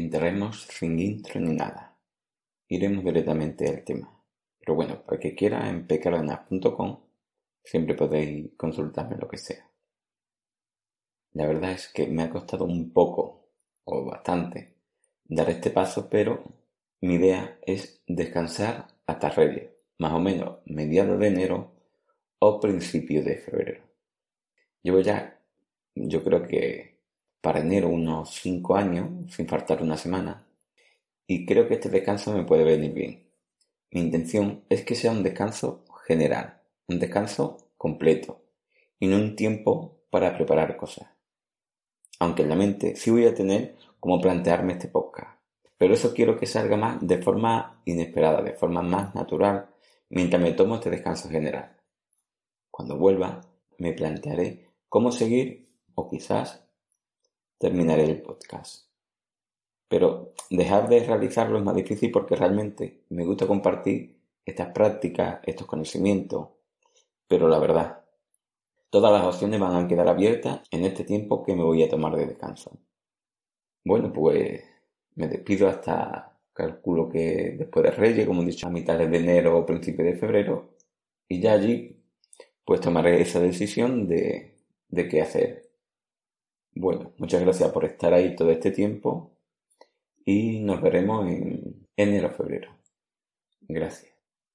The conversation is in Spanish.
entraremos sin intro ni nada. Iremos directamente al tema. Pero bueno, para que quiera en pcardenas.com siempre podéis consultarme lo que sea. La verdad es que me ha costado un poco o bastante dar este paso, pero mi idea es descansar hasta Reyes, más o menos mediados de enero o principios de febrero. Llevo ya, yo creo que para enero unos 5 años, sin faltar una semana, y creo que este descanso me puede venir bien. Mi intención es que sea un descanso general, un descanso completo, y no un tiempo para preparar cosas. Aunque en la mente sí voy a tener como plantearme este podcast, pero eso quiero que salga más de forma inesperada, de forma más natural, mientras me tomo este descanso general. Cuando vuelva, me plantearé cómo seguir o quizás terminaré el podcast. Pero dejar de realizarlo es más difícil porque realmente me gusta compartir estas prácticas, estos conocimientos. Pero la verdad, todas las opciones van a quedar abiertas en este tiempo que me voy a tomar de descanso. Bueno, pues me despido hasta, calculo que después de Reyes, como he dicho, a mitades de enero o principios de febrero. Y ya allí, pues tomaré esa decisión de, de qué hacer. Bueno, muchas gracias por estar ahí todo este tiempo y nos veremos en enero o febrero. Gracias.